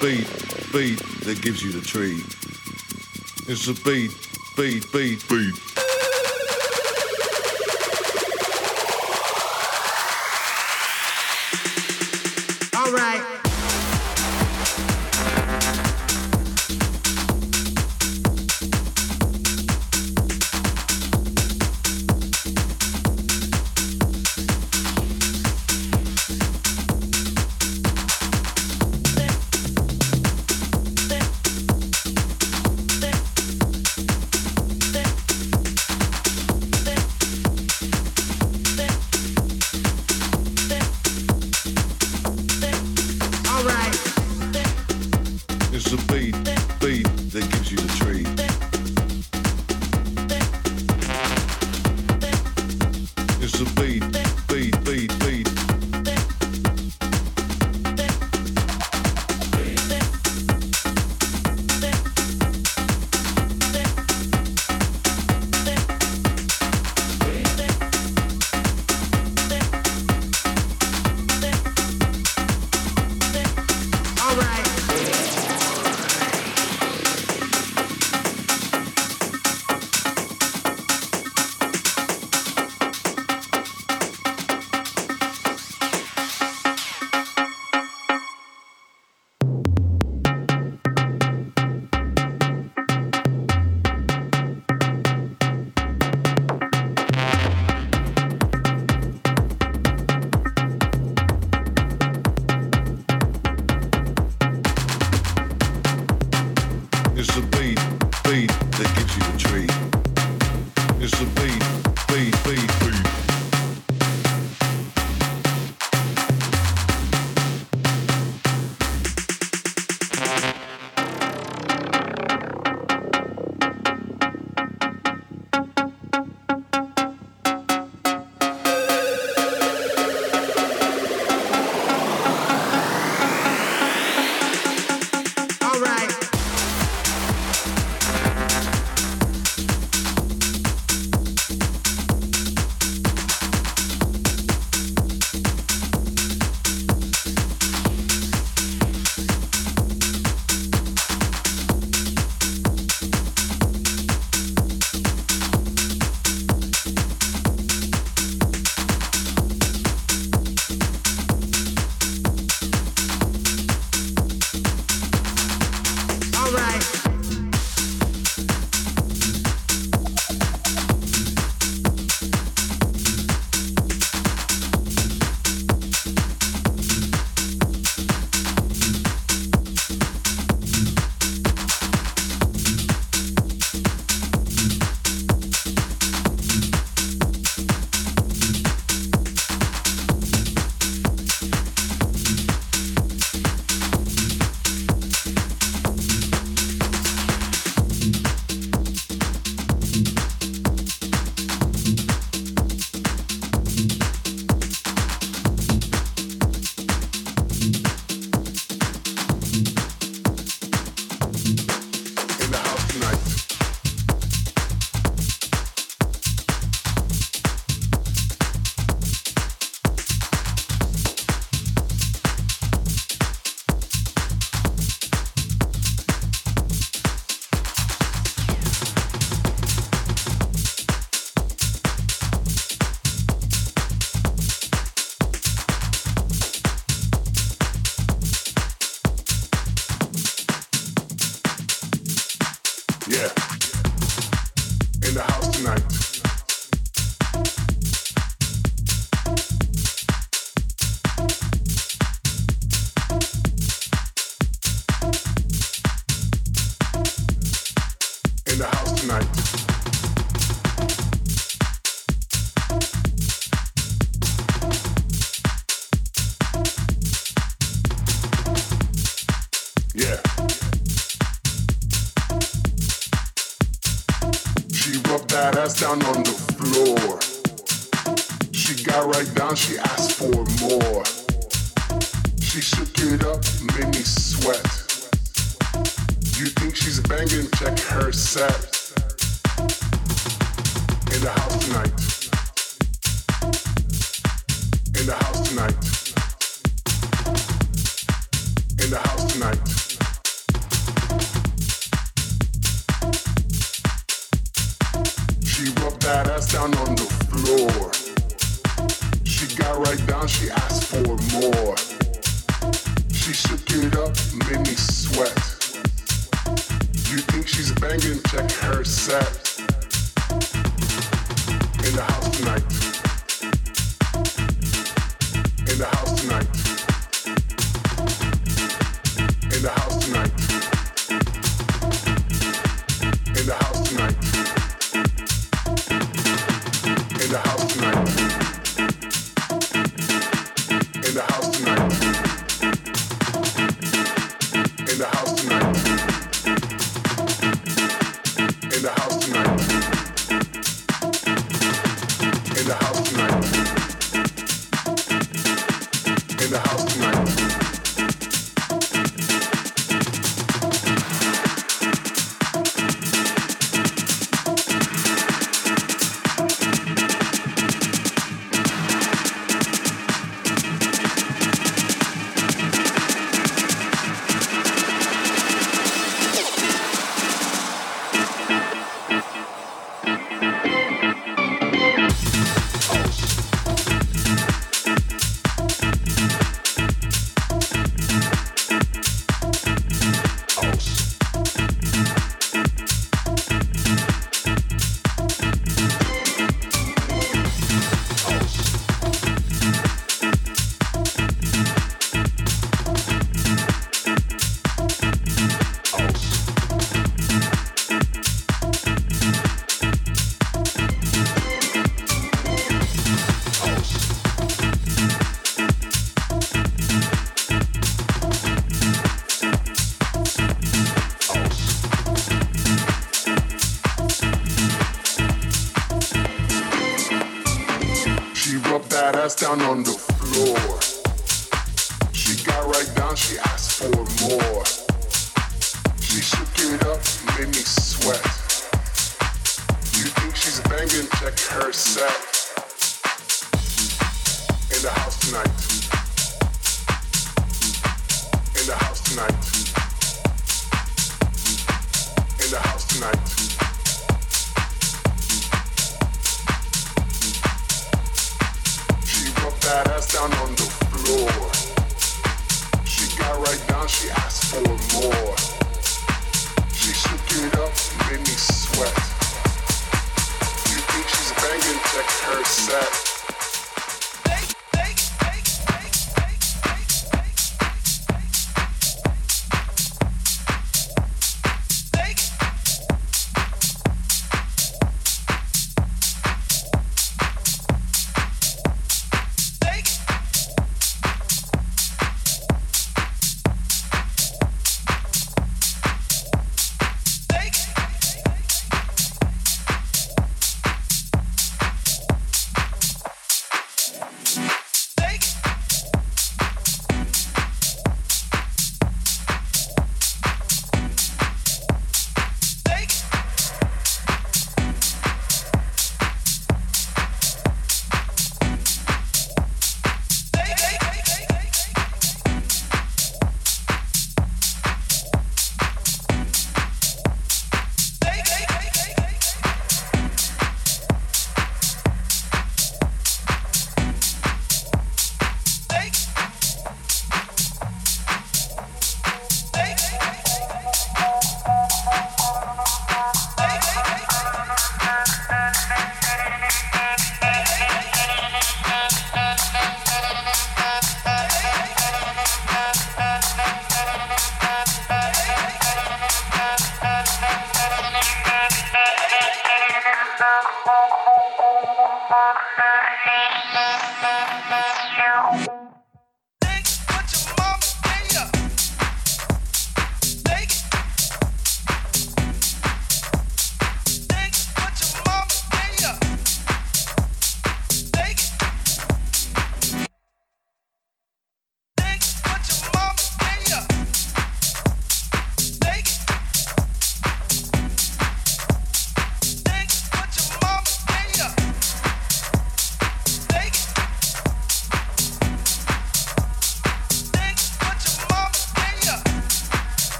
beat, beat that gives you the treat. It's the beat, beat, beat, beat. ass down on the floor. She got right down, she asked for more. She shook it up, made me sweat. You think she's banging? Check her set. In the house tonight.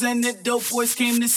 And the dope boys came to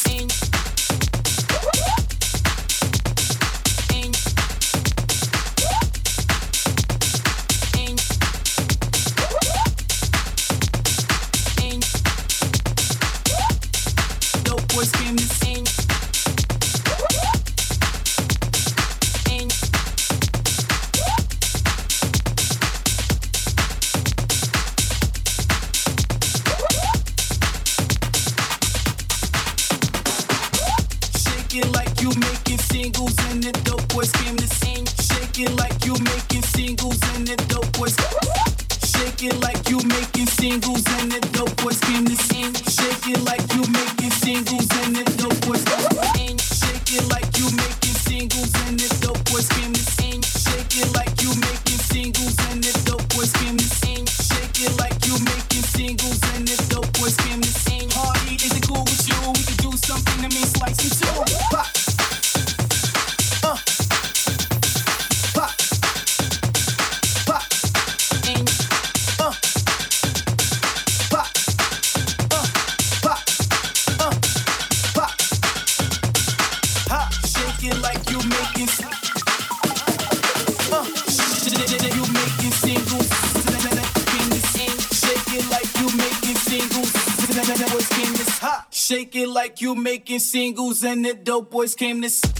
sing. Making singles and the dope boys came to.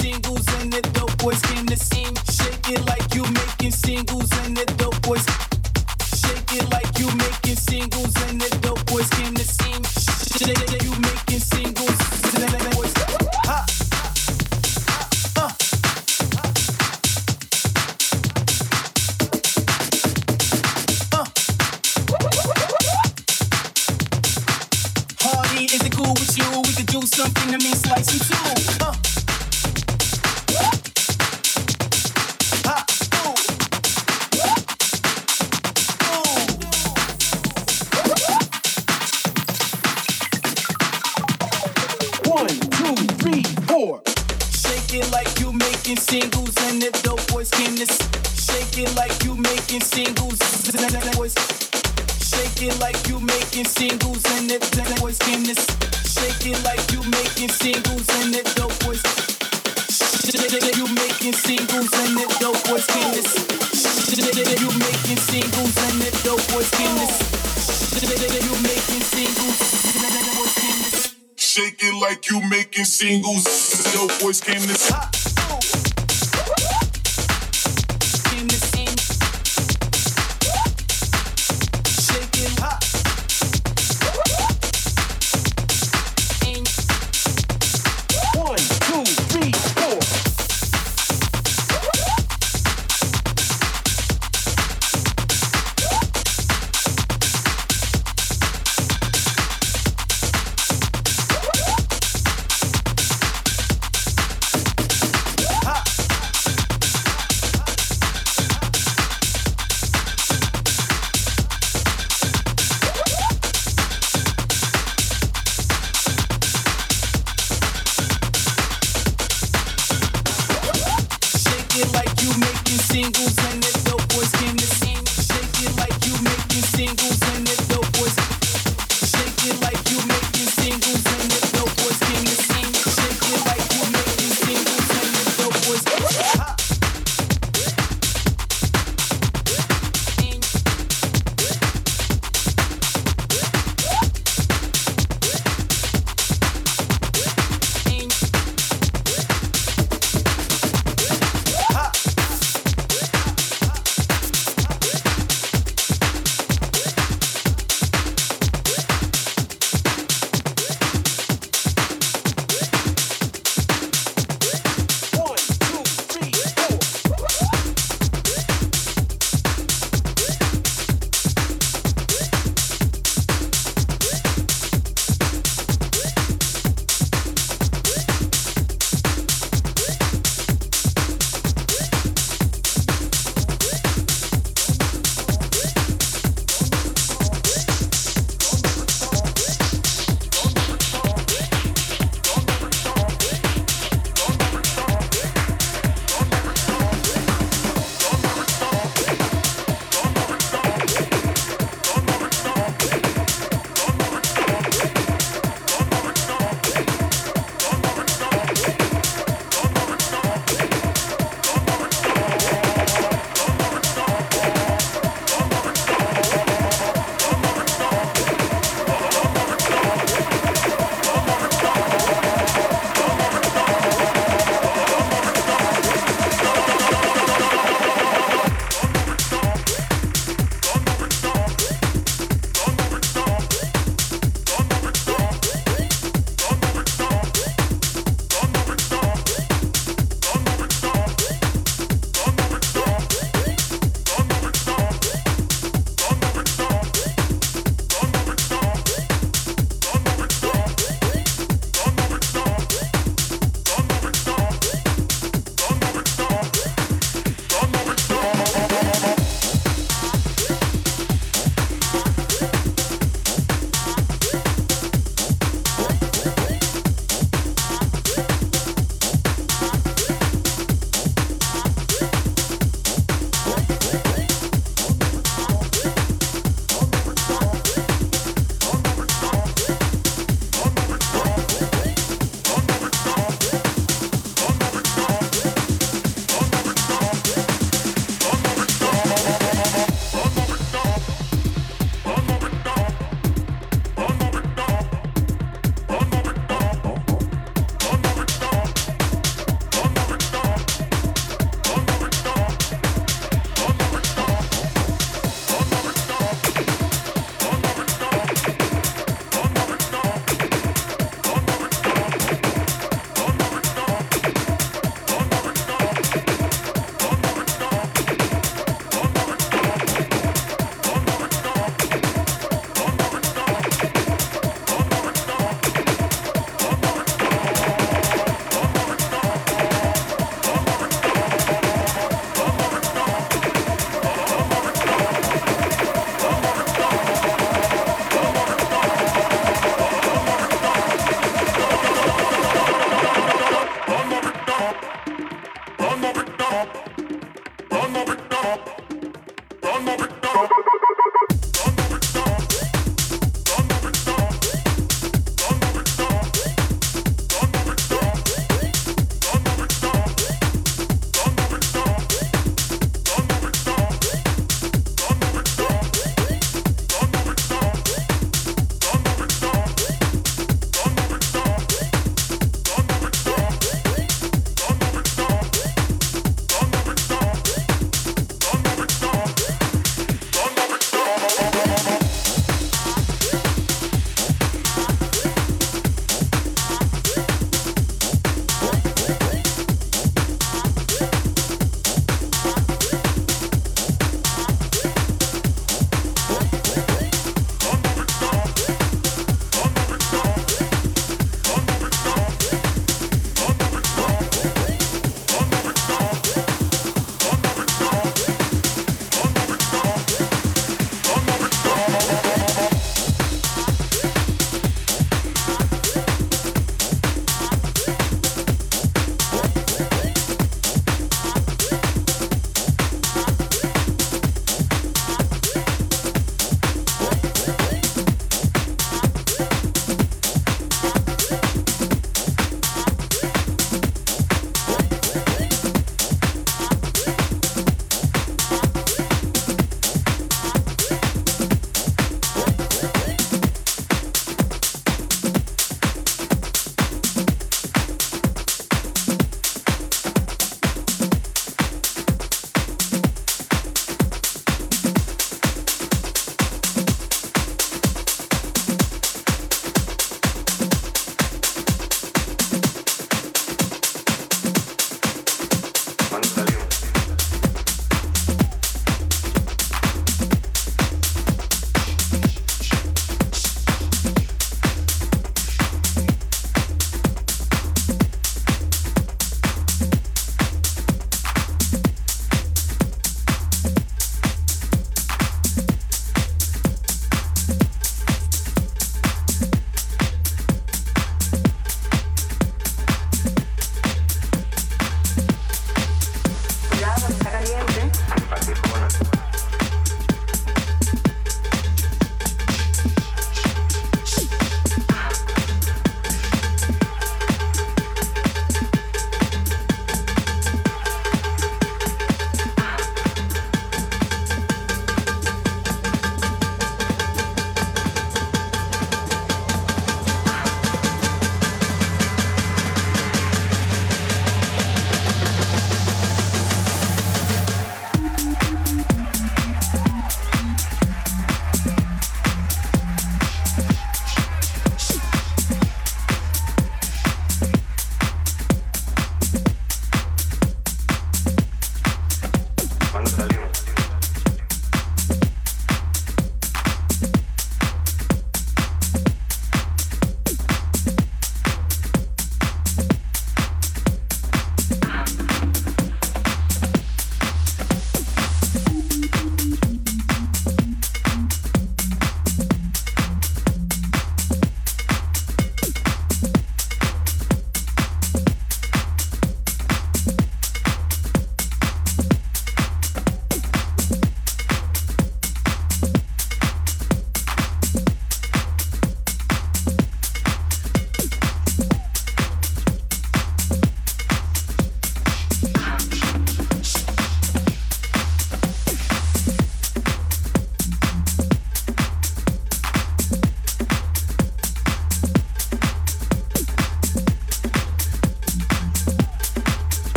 Singles.